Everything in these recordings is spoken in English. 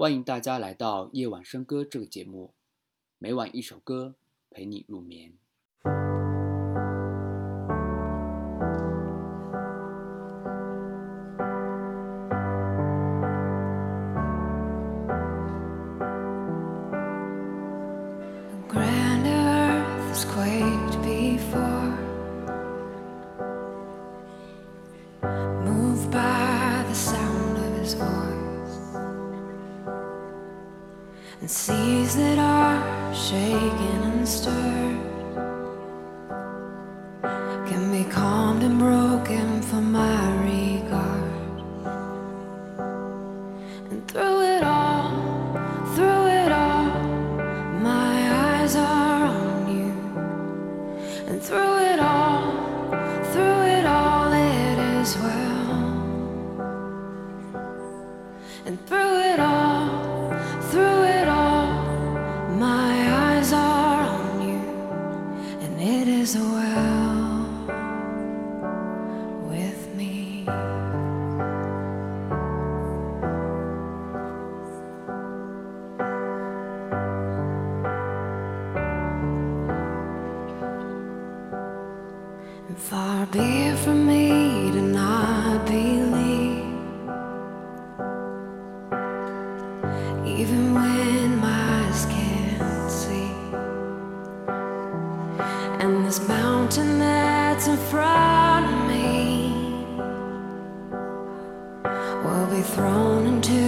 欢迎大家来到夜晚笙歌这个节目。每晚一首歌陪你入眠。and seas that are shaken and stirred can be calmed and broken for my Be it from me to not believe, even when my eyes can't see. And this mountain that's in front of me will be thrown into.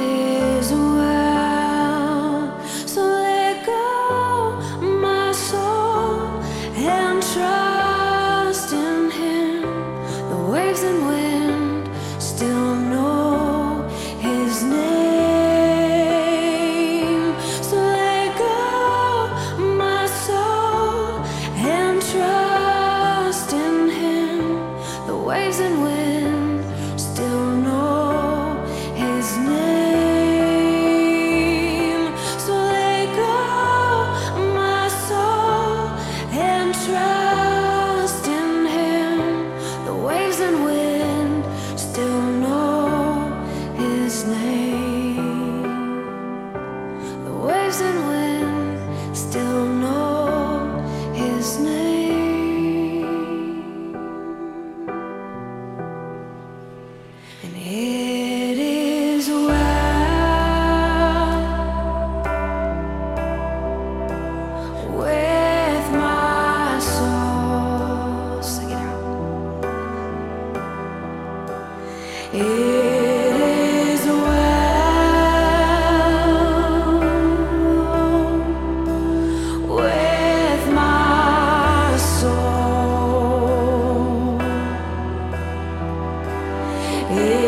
lives and ways. Yeah.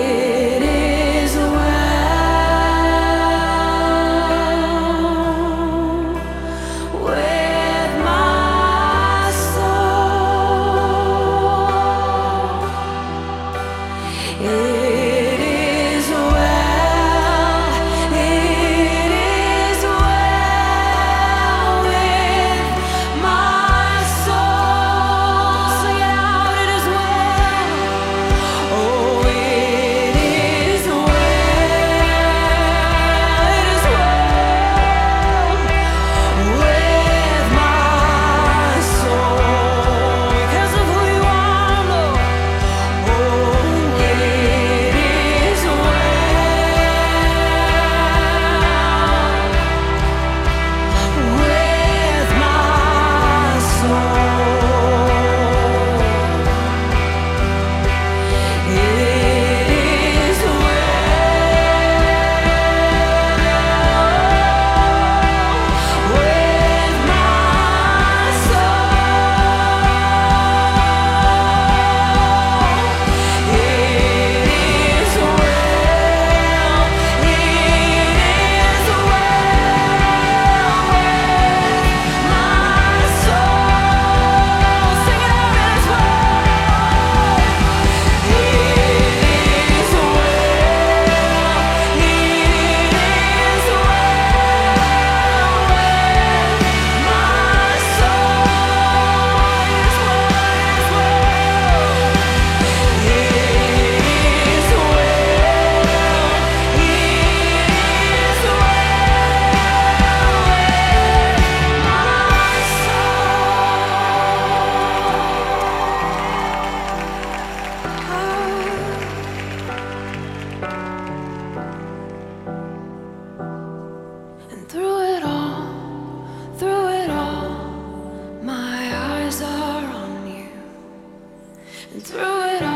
through it all.